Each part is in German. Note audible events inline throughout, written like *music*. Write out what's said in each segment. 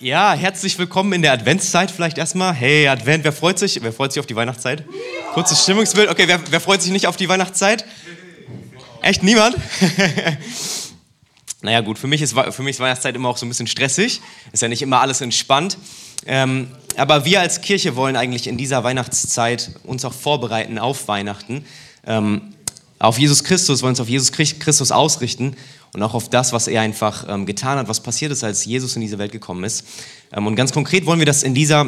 Ja, herzlich willkommen in der Adventszeit vielleicht erstmal. Hey, Advent, wer freut sich? Wer freut sich auf die Weihnachtszeit? Kurzes Stimmungsbild. Okay, wer, wer freut sich nicht auf die Weihnachtszeit? Echt niemand? *laughs* naja, gut, für mich, ist, für mich ist Weihnachtszeit immer auch so ein bisschen stressig. Ist ja nicht immer alles entspannt. Ähm, aber wir als Kirche wollen eigentlich in dieser Weihnachtszeit uns auch vorbereiten auf Weihnachten. Ähm, auf Jesus Christus, wollen uns auf Jesus Christus ausrichten und auch auf das, was er einfach ähm, getan hat, was passiert ist, als Jesus in diese Welt gekommen ist. Ähm, und ganz konkret wollen wir das in dieser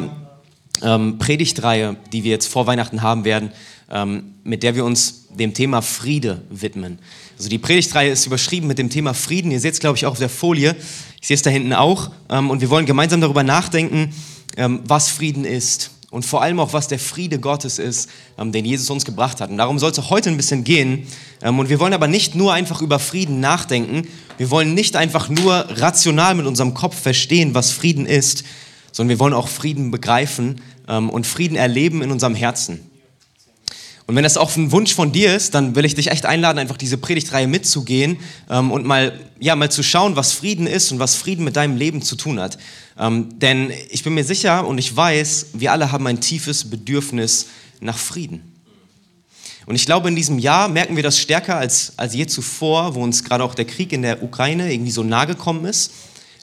ähm, Predigtreihe, die wir jetzt vor Weihnachten haben werden, ähm, mit der wir uns dem Thema Friede widmen. Also die Predigtreihe ist überschrieben mit dem Thema Frieden. Ihr seht es, glaube ich, auch auf der Folie. Ich sehe es da hinten auch. Ähm, und wir wollen gemeinsam darüber nachdenken, ähm, was Frieden ist und vor allem auch, was der Friede Gottes ist, ähm, den Jesus uns gebracht hat. Und darum soll es heute ein bisschen gehen. Ähm, und wir wollen aber nicht nur einfach über Frieden nachdenken, wir wollen nicht einfach nur rational mit unserem Kopf verstehen, was Frieden ist, sondern wir wollen auch Frieden begreifen ähm, und Frieden erleben in unserem Herzen. Und wenn das auch ein Wunsch von dir ist, dann will ich dich echt einladen, einfach diese Predigtreihe mitzugehen ähm, und mal, ja, mal zu schauen, was Frieden ist und was Frieden mit deinem Leben zu tun hat. Ähm, denn ich bin mir sicher und ich weiß, wir alle haben ein tiefes Bedürfnis nach Frieden. Und ich glaube, in diesem Jahr merken wir das stärker als, als je zuvor, wo uns gerade auch der Krieg in der Ukraine irgendwie so nahe gekommen ist.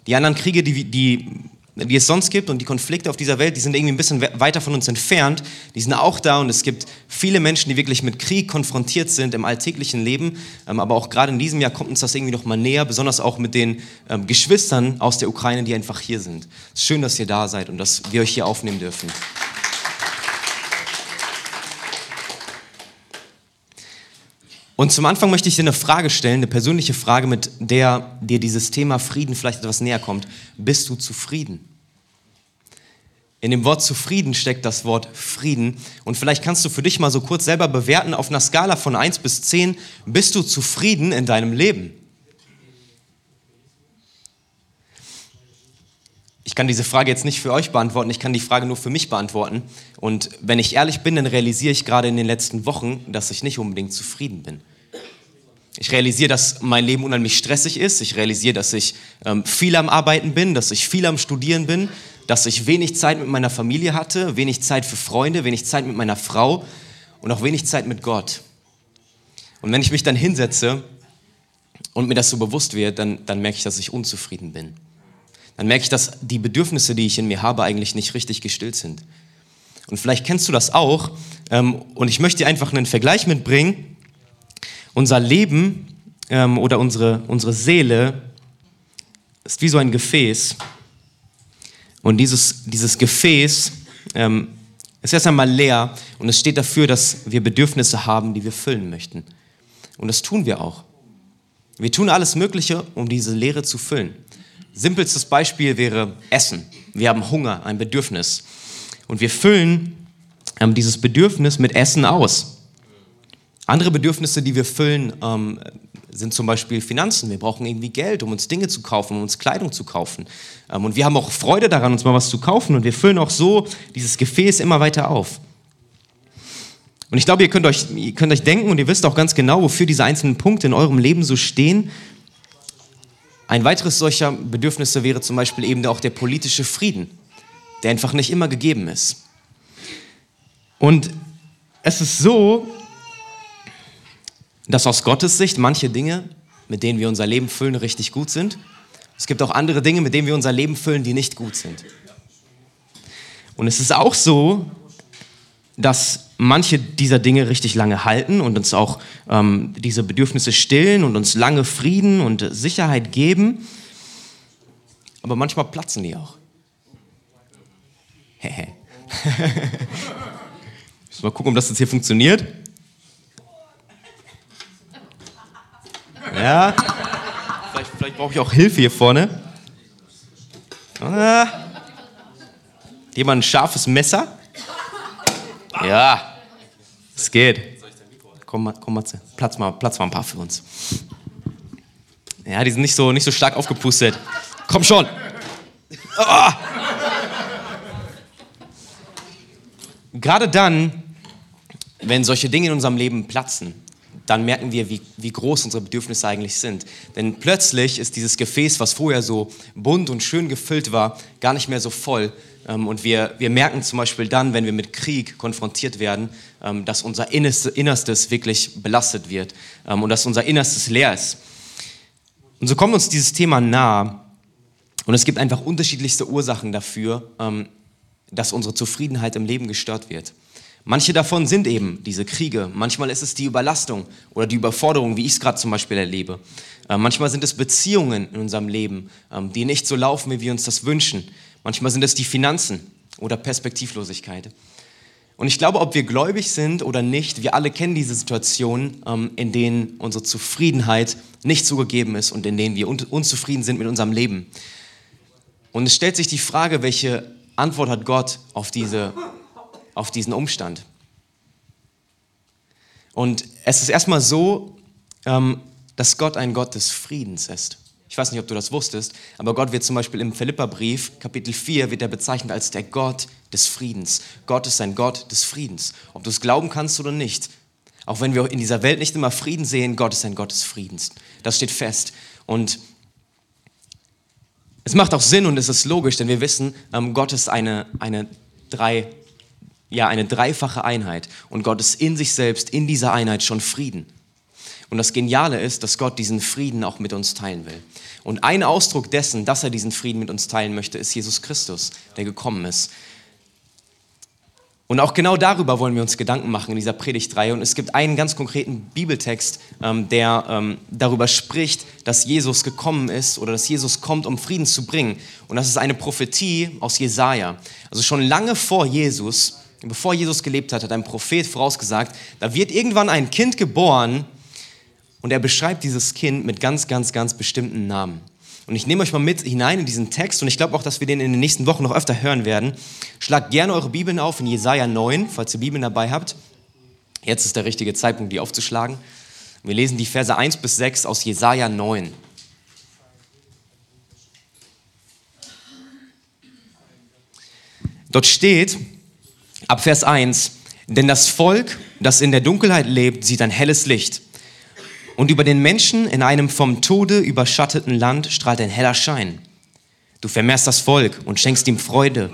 Die anderen Kriege, die, die die es sonst gibt und die Konflikte auf dieser Welt, die sind irgendwie ein bisschen weiter von uns entfernt. Die sind auch da und es gibt viele Menschen, die wirklich mit Krieg konfrontiert sind im alltäglichen Leben. Ähm, aber auch gerade in diesem Jahr kommt uns das irgendwie noch mal näher, besonders auch mit den ähm, Geschwistern aus der Ukraine, die einfach hier sind. Es ist schön, dass ihr da seid und dass wir euch hier aufnehmen dürfen. Und zum Anfang möchte ich dir eine Frage stellen, eine persönliche Frage, mit der dir dieses Thema Frieden vielleicht etwas näher kommt. Bist du zufrieden? In dem Wort zufrieden steckt das Wort Frieden. Und vielleicht kannst du für dich mal so kurz selber bewerten auf einer Skala von 1 bis 10. Bist du zufrieden in deinem Leben? Ich kann diese Frage jetzt nicht für euch beantworten, ich kann die Frage nur für mich beantworten. Und wenn ich ehrlich bin, dann realisiere ich gerade in den letzten Wochen, dass ich nicht unbedingt zufrieden bin. Ich realisiere, dass mein Leben unheimlich stressig ist. Ich realisiere, dass ich ähm, viel am Arbeiten bin, dass ich viel am Studieren bin, dass ich wenig Zeit mit meiner Familie hatte, wenig Zeit für Freunde, wenig Zeit mit meiner Frau und auch wenig Zeit mit Gott. Und wenn ich mich dann hinsetze und mir das so bewusst wird, dann, dann merke ich, dass ich unzufrieden bin dann merke ich, dass die Bedürfnisse, die ich in mir habe, eigentlich nicht richtig gestillt sind. Und vielleicht kennst du das auch. Ähm, und ich möchte dir einfach einen Vergleich mitbringen. Unser Leben ähm, oder unsere, unsere Seele ist wie so ein Gefäß. Und dieses, dieses Gefäß ähm, ist erst einmal leer und es steht dafür, dass wir Bedürfnisse haben, die wir füllen möchten. Und das tun wir auch. Wir tun alles Mögliche, um diese Leere zu füllen. Simpelstes Beispiel wäre Essen. Wir haben Hunger, ein Bedürfnis. Und wir füllen ähm, dieses Bedürfnis mit Essen aus. Andere Bedürfnisse, die wir füllen, ähm, sind zum Beispiel Finanzen. Wir brauchen irgendwie Geld, um uns Dinge zu kaufen, um uns Kleidung zu kaufen. Ähm, und wir haben auch Freude daran, uns mal was zu kaufen. Und wir füllen auch so dieses Gefäß immer weiter auf. Und ich glaube, ihr könnt euch, ihr könnt euch denken und ihr wisst auch ganz genau, wofür diese einzelnen Punkte in eurem Leben so stehen. Ein weiteres solcher Bedürfnisse wäre zum Beispiel eben auch der politische Frieden, der einfach nicht immer gegeben ist. Und es ist so, dass aus Gottes Sicht manche Dinge, mit denen wir unser Leben füllen, richtig gut sind. Es gibt auch andere Dinge, mit denen wir unser Leben füllen, die nicht gut sind. Und es ist auch so, dass manche dieser Dinge richtig lange halten und uns auch ähm, diese Bedürfnisse stillen und uns lange Frieden und Sicherheit geben. Aber manchmal platzen die auch. Hehe. *laughs* Müssen mal gucken, ob das jetzt hier funktioniert. Ja. Vielleicht, brauche ich auch Hilfe hier vorne. Ah. Jemand ein scharfes Messer? Ja, es geht. Komm, komm Matze, platz mal, platz mal ein paar für uns. Ja, die sind nicht so, nicht so stark aufgepustet. Komm schon. Oh. Gerade dann, wenn solche Dinge in unserem Leben platzen, dann merken wir, wie, wie groß unsere Bedürfnisse eigentlich sind. Denn plötzlich ist dieses Gefäß, was vorher so bunt und schön gefüllt war, gar nicht mehr so voll. Ähm, und wir, wir merken zum Beispiel dann, wenn wir mit Krieg konfrontiert werden, ähm, dass unser Innerstes wirklich belastet wird ähm, und dass unser Innerstes leer ist. Und so kommt uns dieses Thema nah. Und es gibt einfach unterschiedlichste Ursachen dafür, dass unsere Zufriedenheit im Leben gestört wird. Manche davon sind eben diese Kriege. Manchmal ist es die Überlastung oder die Überforderung, wie ich es gerade zum Beispiel erlebe. Äh, manchmal sind es Beziehungen in unserem Leben, ähm, die nicht so laufen, wie wir uns das wünschen. Manchmal sind es die Finanzen oder Perspektivlosigkeit. Und ich glaube, ob wir gläubig sind oder nicht, wir alle kennen diese Situationen, ähm, in denen unsere Zufriedenheit nicht so gegeben ist und in denen wir unzufrieden sind mit unserem Leben. Und es stellt sich die Frage, welche Antwort hat Gott auf diese auf diesen Umstand. Und es ist erstmal so, ähm, dass Gott ein Gott des Friedens ist. Ich weiß nicht, ob du das wusstest, aber Gott wird zum Beispiel im Philipperbrief, Kapitel 4, wird er bezeichnet als der Gott des Friedens. Gott ist ein Gott des Friedens. Ob du es glauben kannst oder nicht. Auch wenn wir in dieser Welt nicht immer Frieden sehen, Gott ist ein Gott des Friedens. Das steht fest. Und es macht auch Sinn und es ist logisch, denn wir wissen, ähm, Gott ist eine, eine drei ja, eine dreifache Einheit. Und Gott ist in sich selbst, in dieser Einheit schon Frieden. Und das Geniale ist, dass Gott diesen Frieden auch mit uns teilen will. Und ein Ausdruck dessen, dass er diesen Frieden mit uns teilen möchte, ist Jesus Christus, der gekommen ist. Und auch genau darüber wollen wir uns Gedanken machen in dieser Predigtreihe. Und es gibt einen ganz konkreten Bibeltext, ähm, der ähm, darüber spricht, dass Jesus gekommen ist oder dass Jesus kommt, um Frieden zu bringen. Und das ist eine Prophetie aus Jesaja. Also schon lange vor Jesus bevor Jesus gelebt hat, hat ein Prophet vorausgesagt, da wird irgendwann ein Kind geboren und er beschreibt dieses Kind mit ganz, ganz, ganz bestimmten Namen. Und ich nehme euch mal mit hinein in diesen Text und ich glaube auch, dass wir den in den nächsten Wochen noch öfter hören werden. Schlagt gerne eure Bibeln auf in Jesaja 9, falls ihr Bibeln dabei habt. Jetzt ist der richtige Zeitpunkt, die aufzuschlagen. Wir lesen die Verse 1 bis 6 aus Jesaja 9. Dort steht, Ab Vers 1. Denn das Volk, das in der Dunkelheit lebt, sieht ein helles Licht. Und über den Menschen in einem vom Tode überschatteten Land strahlt ein heller Schein. Du vermehrst das Volk und schenkst ihm Freude.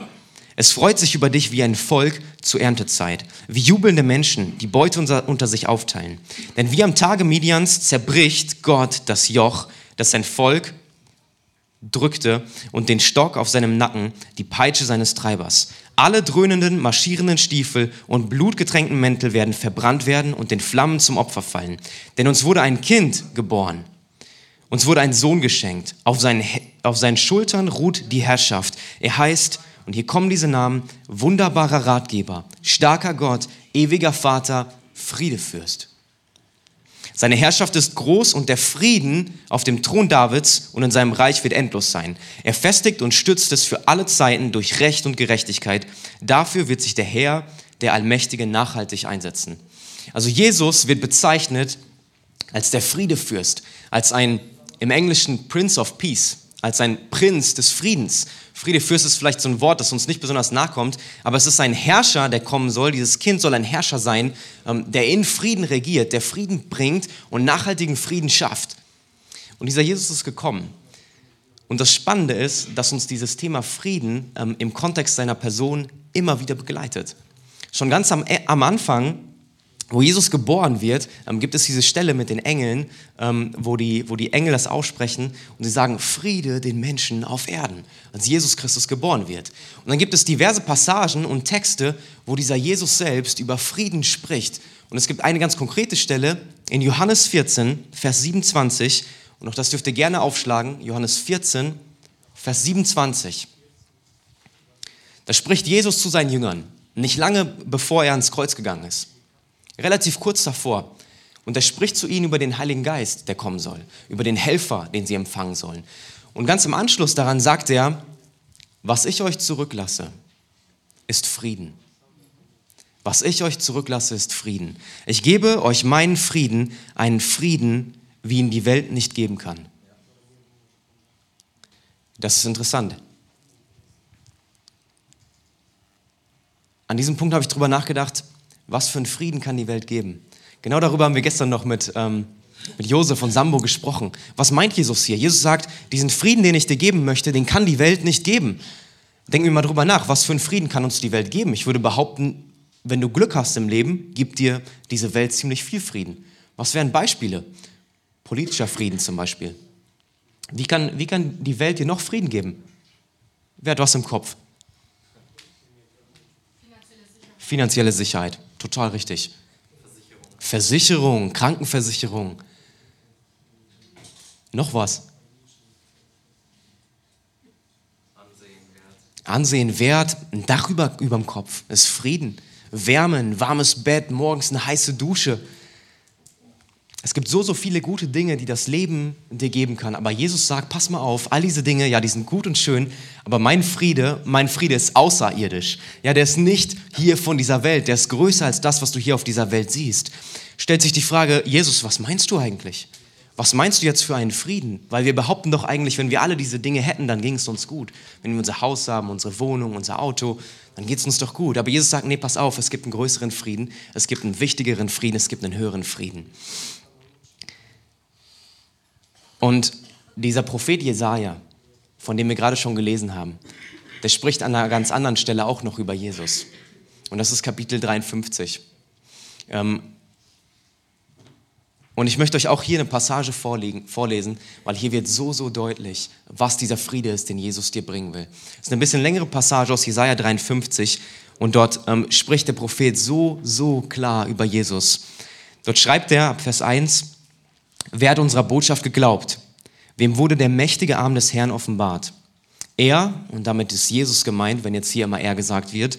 Es freut sich über dich wie ein Volk zur Erntezeit, wie jubelnde Menschen, die Beute unter sich aufteilen. Denn wie am Tage Midians zerbricht Gott das Joch, das sein Volk drückte und den Stock auf seinem Nacken, die Peitsche seines Treibers. Alle dröhnenden, marschierenden Stiefel und blutgetränkten Mäntel werden verbrannt werden und den Flammen zum Opfer fallen. Denn uns wurde ein Kind geboren. Uns wurde ein Sohn geschenkt. Auf seinen, auf seinen Schultern ruht die Herrschaft. Er heißt, und hier kommen diese Namen, wunderbarer Ratgeber, starker Gott, ewiger Vater, Friedefürst. Seine Herrschaft ist groß und der Frieden auf dem Thron Davids und in seinem Reich wird endlos sein. Er festigt und stützt es für alle Zeiten durch Recht und Gerechtigkeit. Dafür wird sich der Herr, der Allmächtige, nachhaltig einsetzen. Also Jesus wird bezeichnet als der Friedefürst, als ein im Englischen Prince of Peace, als ein Prinz des Friedens. Friedefürst ist vielleicht so ein Wort, das uns nicht besonders nachkommt, aber es ist ein Herrscher, der kommen soll. Dieses Kind soll ein Herrscher sein, ähm, der in Frieden regiert, der Frieden bringt und nachhaltigen Frieden schafft. Und dieser Jesus ist gekommen. Und das Spannende ist, dass uns dieses Thema Frieden ähm, im Kontext seiner Person immer wieder begleitet. Schon ganz am, äh, am Anfang wo Jesus geboren wird, ähm, gibt es diese Stelle mit den Engeln, ähm, wo, die, wo die Engel das aussprechen und sie sagen, Friede den Menschen auf Erden, als Jesus Christus geboren wird. Und dann gibt es diverse Passagen und Texte, wo dieser Jesus selbst über Frieden spricht. Und es gibt eine ganz konkrete Stelle in Johannes 14, Vers 27, und auch das dürft ihr gerne aufschlagen, Johannes 14, Vers 27. Da spricht Jesus zu seinen Jüngern, nicht lange bevor er ans Kreuz gegangen ist relativ kurz davor. Und er spricht zu ihnen über den Heiligen Geist, der kommen soll, über den Helfer, den sie empfangen sollen. Und ganz im Anschluss daran sagt er, was ich euch zurücklasse, ist Frieden. Was ich euch zurücklasse, ist Frieden. Ich gebe euch meinen Frieden, einen Frieden, wie ihn die Welt nicht geben kann. Das ist interessant. An diesem Punkt habe ich darüber nachgedacht, was für einen Frieden kann die Welt geben? Genau darüber haben wir gestern noch mit, ähm, mit Josef von Sambo gesprochen. Was meint Jesus hier? Jesus sagt, diesen Frieden, den ich dir geben möchte, den kann die Welt nicht geben. Denken wir mal drüber nach, was für einen Frieden kann uns die Welt geben? Ich würde behaupten, wenn du Glück hast im Leben, gibt dir diese Welt ziemlich viel Frieden. Was wären Beispiele? Politischer Frieden zum Beispiel. Wie kann, wie kann die Welt dir noch Frieden geben? Wer hat was im Kopf? Finanzielle Sicherheit. Finanzielle Sicherheit. Total richtig. Versicherung. Versicherung, Krankenversicherung. Noch was? Ansehen wert, ein Dach über, dem Kopf, ist Frieden. Wärme, ein warmes Bett, morgens eine heiße Dusche. Es gibt so, so viele gute Dinge, die das Leben dir geben kann. Aber Jesus sagt, pass mal auf, all diese Dinge, ja, die sind gut und schön, aber mein Friede, mein Friede ist außerirdisch. Ja, der ist nicht hier von dieser Welt, der ist größer als das, was du hier auf dieser Welt siehst. Stellt sich die Frage, Jesus, was meinst du eigentlich? Was meinst du jetzt für einen Frieden? Weil wir behaupten doch eigentlich, wenn wir alle diese Dinge hätten, dann ging es uns gut. Wenn wir unser Haus haben, unsere Wohnung, unser Auto, dann geht es uns doch gut. Aber Jesus sagt, nee, pass auf, es gibt einen größeren Frieden, es gibt einen wichtigeren Frieden, es gibt einen höheren Frieden. Und dieser Prophet Jesaja, von dem wir gerade schon gelesen haben, der spricht an einer ganz anderen Stelle auch noch über Jesus. Und das ist Kapitel 53. Ähm, und ich möchte euch auch hier eine Passage vorlesen, weil hier wird so, so deutlich, was dieser Friede ist, den Jesus dir bringen will. Es ist eine bisschen längere Passage aus Jesaja 53 und dort ähm, spricht der Prophet so, so klar über Jesus. Dort schreibt er ab Vers 1, Wer hat unserer Botschaft geglaubt? Wem wurde der mächtige Arm des Herrn offenbart? Er, und damit ist Jesus gemeint, wenn jetzt hier immer er gesagt wird,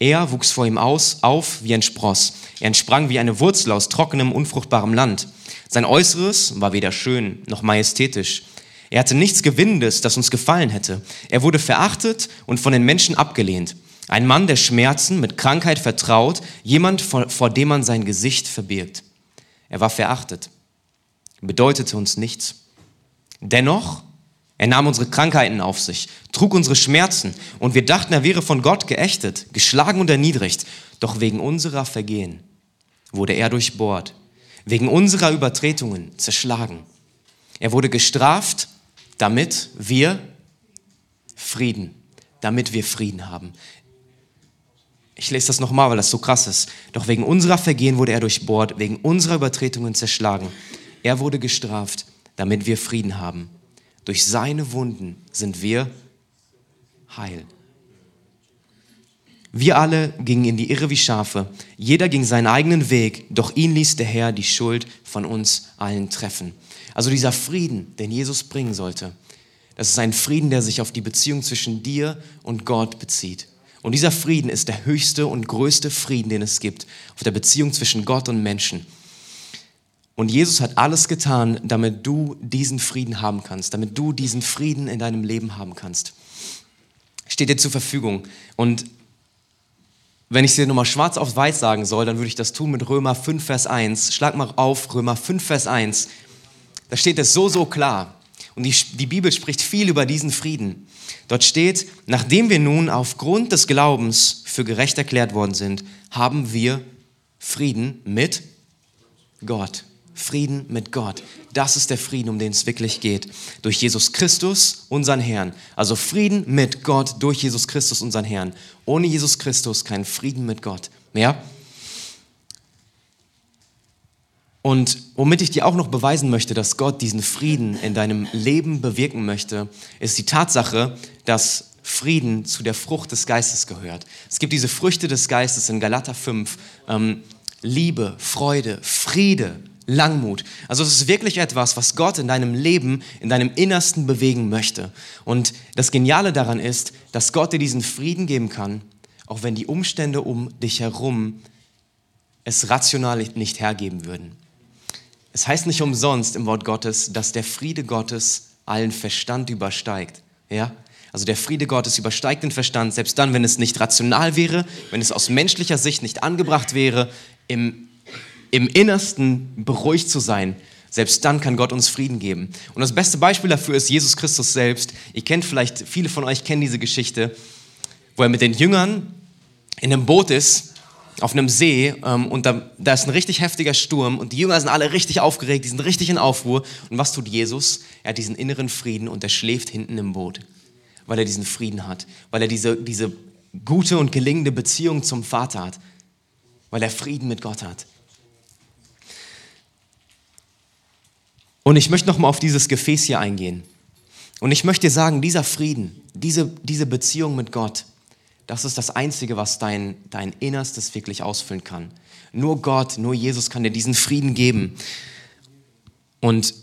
er wuchs vor ihm aus, auf wie ein Spross. Er entsprang wie eine Wurzel aus trockenem, unfruchtbarem Land. Sein Äußeres war weder schön noch majestätisch. Er hatte nichts Gewinnendes, das uns gefallen hätte. Er wurde verachtet und von den Menschen abgelehnt. Ein Mann der Schmerzen, mit Krankheit vertraut, jemand, vor, vor dem man sein Gesicht verbirgt. Er war verachtet bedeutete uns nichts. Dennoch, er nahm unsere Krankheiten auf sich, trug unsere Schmerzen und wir dachten, er wäre von Gott geächtet, geschlagen und erniedrigt. Doch wegen unserer Vergehen wurde er durchbohrt, wegen unserer Übertretungen zerschlagen. Er wurde gestraft, damit wir Frieden, damit wir Frieden haben. Ich lese das nochmal, weil das so krass ist. Doch wegen unserer Vergehen wurde er durchbohrt, wegen unserer Übertretungen zerschlagen. Er wurde gestraft, damit wir Frieden haben. Durch seine Wunden sind wir heil. Wir alle gingen in die Irre wie Schafe. Jeder ging seinen eigenen Weg, doch ihn ließ der Herr die Schuld von uns allen treffen. Also dieser Frieden, den Jesus bringen sollte, das ist ein Frieden, der sich auf die Beziehung zwischen dir und Gott bezieht. Und dieser Frieden ist der höchste und größte Frieden, den es gibt, auf der Beziehung zwischen Gott und Menschen. Und Jesus hat alles getan, damit du diesen Frieden haben kannst, damit du diesen Frieden in deinem Leben haben kannst. Steht dir zur Verfügung. Und wenn ich es dir nochmal schwarz auf weiß sagen soll, dann würde ich das tun mit Römer 5, Vers 1. Schlag mal auf, Römer 5, Vers 1. Da steht es so, so klar. Und die, die Bibel spricht viel über diesen Frieden. Dort steht, nachdem wir nun aufgrund des Glaubens für gerecht erklärt worden sind, haben wir Frieden mit Gott. Frieden mit Gott. Das ist der Frieden, um den es wirklich geht. Durch Jesus Christus, unseren Herrn. Also Frieden mit Gott durch Jesus Christus, unseren Herrn. Ohne Jesus Christus kein Frieden mit Gott. Ja? Und womit ich dir auch noch beweisen möchte, dass Gott diesen Frieden in deinem Leben bewirken möchte, ist die Tatsache, dass Frieden zu der Frucht des Geistes gehört. Es gibt diese Früchte des Geistes in Galater 5. Ähm, Liebe, Freude, Friede, Langmut. Also es ist wirklich etwas, was Gott in deinem Leben, in deinem Innersten bewegen möchte. Und das Geniale daran ist, dass Gott dir diesen Frieden geben kann, auch wenn die Umstände um dich herum es rational nicht hergeben würden. Es heißt nicht umsonst im Wort Gottes, dass der Friede Gottes allen Verstand übersteigt. Ja? Also der Friede Gottes übersteigt den Verstand, selbst dann, wenn es nicht rational wäre, wenn es aus menschlicher Sicht nicht angebracht wäre, im im Innersten beruhigt zu sein, selbst dann kann Gott uns Frieden geben. Und das beste Beispiel dafür ist Jesus Christus selbst. Ihr kennt vielleicht, viele von euch kennen diese Geschichte, wo er mit den Jüngern in einem Boot ist auf einem See ähm, und da, da ist ein richtig heftiger Sturm und die Jünger sind alle richtig aufgeregt, die sind richtig in Aufruhr. Und was tut Jesus? Er hat diesen inneren Frieden und er schläft hinten im Boot, weil er diesen Frieden hat, weil er diese, diese gute und gelingende Beziehung zum Vater hat, weil er Frieden mit Gott hat. Und ich möchte nochmal auf dieses Gefäß hier eingehen. Und ich möchte dir sagen, dieser Frieden, diese, diese Beziehung mit Gott, das ist das Einzige, was dein, dein Innerstes wirklich ausfüllen kann. Nur Gott, nur Jesus kann dir diesen Frieden geben. Und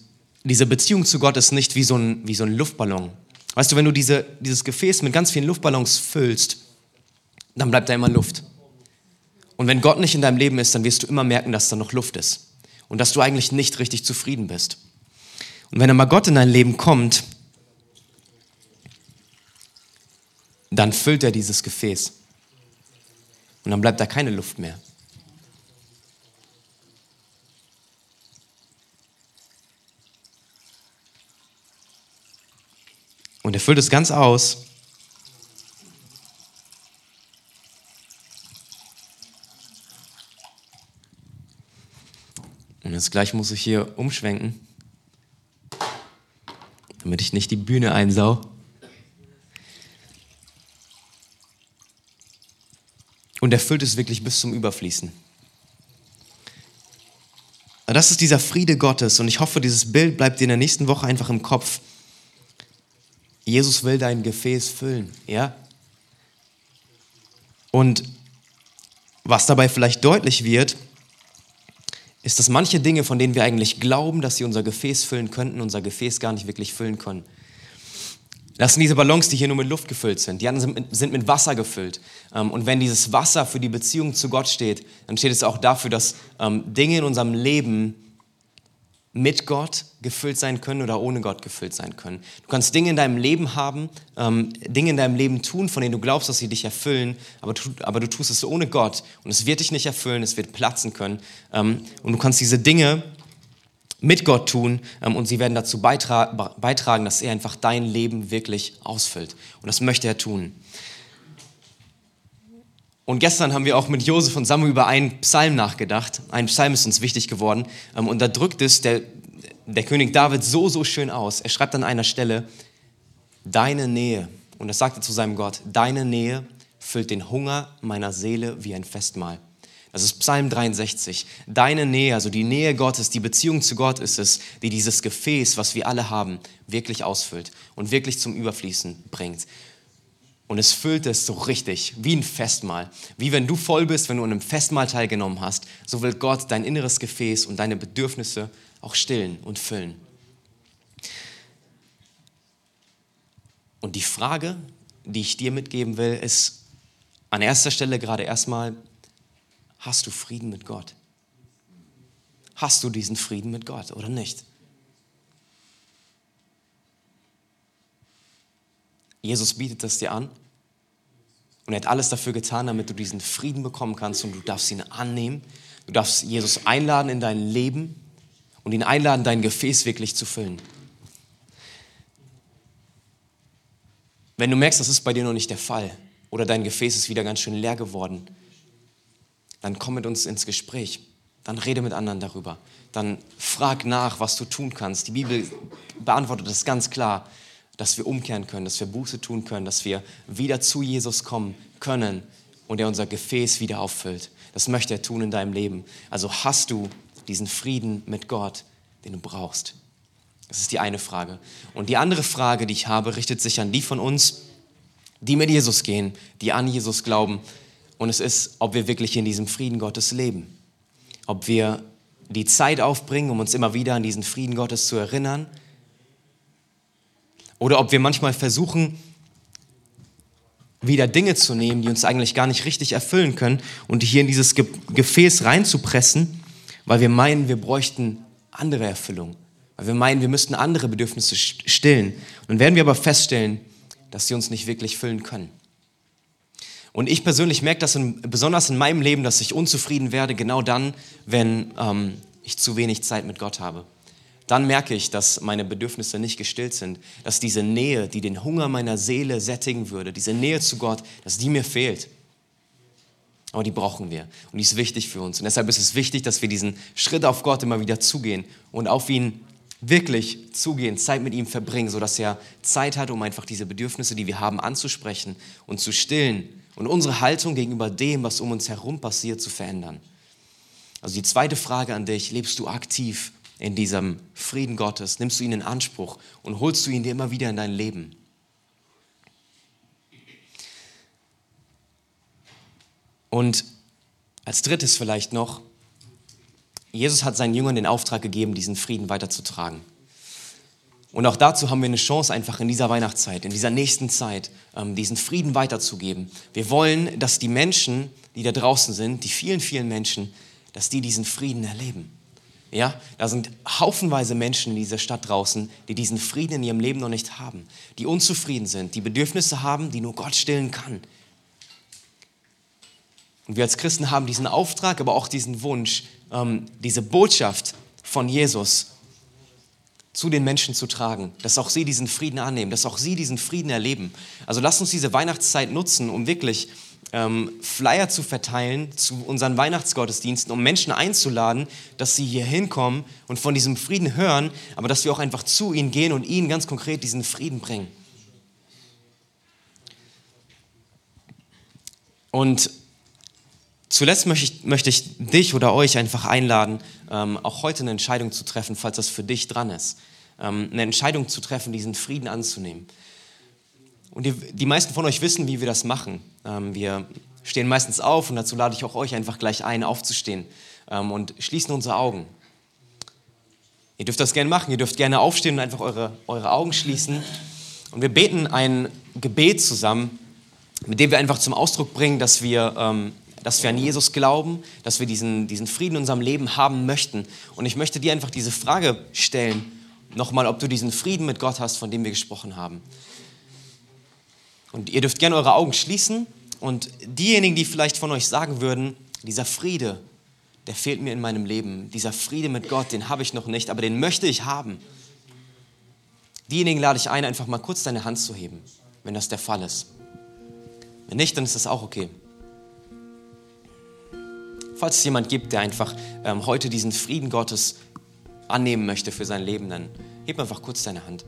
diese Beziehung zu Gott ist nicht wie so ein, wie so ein Luftballon. Weißt du, wenn du diese, dieses Gefäß mit ganz vielen Luftballons füllst, dann bleibt da immer Luft. Und wenn Gott nicht in deinem Leben ist, dann wirst du immer merken, dass da noch Luft ist. Und dass du eigentlich nicht richtig zufrieden bist. Und wenn einmal Gott in dein Leben kommt, dann füllt er dieses Gefäß. Und dann bleibt da keine Luft mehr. Und er füllt es ganz aus. Und jetzt gleich muss ich hier umschwenken, damit ich nicht die Bühne einsau. und erfüllt es wirklich bis zum Überfließen. Das ist dieser Friede Gottes und ich hoffe, dieses Bild bleibt dir in der nächsten Woche einfach im Kopf. Jesus will dein Gefäß füllen, ja? Und was dabei vielleicht deutlich wird, ist, dass manche Dinge, von denen wir eigentlich glauben, dass sie unser Gefäß füllen könnten, unser Gefäß gar nicht wirklich füllen können. Das sind diese Ballons, die hier nur mit Luft gefüllt sind. Die anderen sind mit, Wasser gefüllt. Ähm, und wenn dieses Wasser für die Beziehung zu Gott steht, dann steht es auch dafür, dass ähm, Dinge in unserem Leben mit Gott gefüllt sein können oder ohne Gott gefüllt sein können. Du kannst Dinge in deinem Leben haben, ähm, Dinge in deinem Leben tun, von denen du glaubst, dass sie dich erfüllen, aber, aber du tust es ohne Gott und es wird dich nicht erfüllen, es wird platzen können. und du kannst diese Dinge mit Gott tun ähm, und sie werden dazu beitra beitragen, dass er einfach dein Leben wirklich ausfüllt. Und das möchte er tun. Und gestern haben wir auch mit Josef und Samuel über einen Psalm nachgedacht. Ein Psalm ist uns wichtig geworden. Ähm, und da drückt es der, der König David so, so schön aus. Er schreibt an einer Stelle, deine Nähe, und das sagt er zu seinem Gott, deine Nähe füllt den Hunger meiner Seele wie ein Festmahl. Das ist Psalm 63. Deine Nähe, also die Nähe Gottes, die Beziehung zu Gott ist es, die dieses Gefäß, was wir alle haben, wirklich ausfüllt und wirklich zum Überfließen bringt. Und es füllt es so richtig, wie ein Festmahl. Wie wenn du voll bist, wenn du an einem Festmahl teilgenommen hast, so will Gott dein inneres Gefäß und deine Bedürfnisse auch stillen und füllen. Und die Frage, die ich dir mitgeben will, ist an erster Stelle gerade erstmal, Hast du Frieden mit Gott? Hast du diesen Frieden mit Gott oder nicht? Jesus bietet das dir an und er hat alles dafür getan, damit du diesen Frieden bekommen kannst und du darfst ihn annehmen. Du darfst Jesus einladen in dein Leben und ihn einladen, dein Gefäß wirklich zu füllen. Wenn du merkst, das ist bei dir noch nicht der Fall oder dein Gefäß ist wieder ganz schön leer geworden, dann komm mit uns ins Gespräch. Dann rede mit anderen darüber. Dann frag nach, was du tun kannst. Die Bibel beantwortet es ganz klar, dass wir umkehren können, dass wir Buße tun können, dass wir wieder zu Jesus kommen können und er unser Gefäß wieder auffüllt. Das möchte er tun in deinem Leben. Also hast du diesen Frieden mit Gott, den du brauchst? Das ist die eine Frage. Und die andere Frage, die ich habe, richtet sich an die von uns, die mit Jesus gehen, die an Jesus glauben und es ist, ob wir wirklich in diesem Frieden Gottes leben. Ob wir die Zeit aufbringen, um uns immer wieder an diesen Frieden Gottes zu erinnern. Oder ob wir manchmal versuchen, wieder Dinge zu nehmen, die uns eigentlich gar nicht richtig erfüllen können und hier in dieses Gefäß reinzupressen, weil wir meinen, wir bräuchten andere Erfüllung. Weil wir meinen, wir müssten andere Bedürfnisse stillen. Und dann werden wir aber feststellen, dass sie uns nicht wirklich füllen können. Und ich persönlich merke das in, besonders in meinem Leben, dass ich unzufrieden werde, genau dann, wenn ähm, ich zu wenig Zeit mit Gott habe. Dann merke ich, dass meine Bedürfnisse nicht gestillt sind, dass diese Nähe, die den Hunger meiner Seele sättigen würde, diese Nähe zu Gott, dass die mir fehlt. Aber die brauchen wir und die ist wichtig für uns. Und deshalb ist es wichtig, dass wir diesen Schritt auf Gott immer wieder zugehen und auf ihn wirklich zugehen, Zeit mit ihm verbringen, sodass er Zeit hat, um einfach diese Bedürfnisse, die wir haben, anzusprechen und zu stillen und unsere Haltung gegenüber dem, was um uns herum passiert, zu verändern. Also die zweite Frage an dich, lebst du aktiv in diesem Frieden Gottes? Nimmst du ihn in Anspruch und holst du ihn dir immer wieder in dein Leben? Und als drittes vielleicht noch, Jesus hat seinen Jüngern den Auftrag gegeben, diesen Frieden weiterzutragen. Und auch dazu haben wir eine Chance, einfach in dieser Weihnachtszeit, in dieser nächsten Zeit, ähm, diesen Frieden weiterzugeben. Wir wollen, dass die Menschen, die da draußen sind, die vielen, vielen Menschen, dass die diesen Frieden erleben. Ja, da sind haufenweise Menschen in dieser Stadt draußen, die diesen Frieden in ihrem Leben noch nicht haben, die unzufrieden sind, die Bedürfnisse haben, die nur Gott stillen kann. Und wir als Christen haben diesen Auftrag, aber auch diesen Wunsch, ähm, diese Botschaft von Jesus zu den Menschen zu tragen, dass auch sie diesen Frieden annehmen, dass auch sie diesen Frieden erleben. Also lasst uns diese Weihnachtszeit nutzen, um wirklich ähm, Flyer zu verteilen zu unseren Weihnachtsgottesdiensten, um Menschen einzuladen, dass sie hier hinkommen und von diesem Frieden hören, aber dass wir auch einfach zu ihnen gehen und ihnen ganz konkret diesen Frieden bringen. Und Zuletzt möchte ich, möchte ich, dich oder euch einfach einladen, ähm, auch heute eine Entscheidung zu treffen, falls das für dich dran ist. Ähm, eine Entscheidung zu treffen, diesen Frieden anzunehmen. Und die, die meisten von euch wissen, wie wir das machen. Ähm, wir stehen meistens auf und dazu lade ich auch euch einfach gleich ein, aufzustehen ähm, und schließen unsere Augen. Ihr dürft das gerne machen, ihr dürft gerne aufstehen und einfach eure, eure Augen schließen. Und wir beten ein Gebet zusammen, mit dem wir einfach zum Ausdruck bringen, dass wir ähm, dass wir an Jesus glauben, dass wir diesen, diesen Frieden in unserem Leben haben möchten. Und ich möchte dir einfach diese Frage stellen, nochmal, ob du diesen Frieden mit Gott hast, von dem wir gesprochen haben. Und ihr dürft gerne eure Augen schließen und diejenigen, die vielleicht von euch sagen würden, dieser Friede, der fehlt mir in meinem Leben, dieser Friede mit Gott, den habe ich noch nicht, aber den möchte ich haben. Diejenigen lade ich ein, einfach mal kurz deine Hand zu heben, wenn das der Fall ist. Wenn nicht, dann ist das auch okay. Falls es jemand gibt, der einfach ähm, heute diesen Frieden Gottes annehmen möchte für sein Leben, dann heb einfach kurz deine Hand.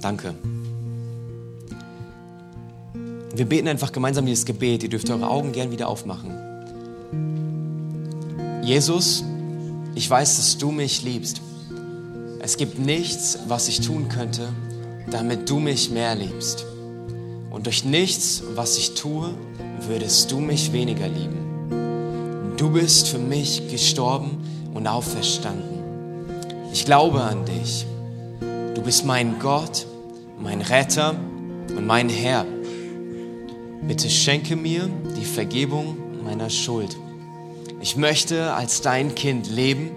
Danke. Wir beten einfach gemeinsam dieses Gebet. Ihr dürft eure Augen gern wieder aufmachen. Jesus, ich weiß, dass du mich liebst. Es gibt nichts, was ich tun könnte, damit du mich mehr liebst. Und durch nichts, was ich tue, würdest du mich weniger lieben. Du bist für mich gestorben und auferstanden. Ich glaube an dich. Du bist mein Gott, mein Retter und mein Herr. Bitte schenke mir die Vergebung meiner Schuld. Ich möchte als dein Kind leben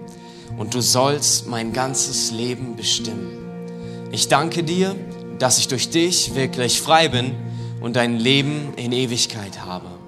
und du sollst mein ganzes Leben bestimmen. Ich danke dir, dass ich durch dich wirklich frei bin und ein Leben in Ewigkeit habe.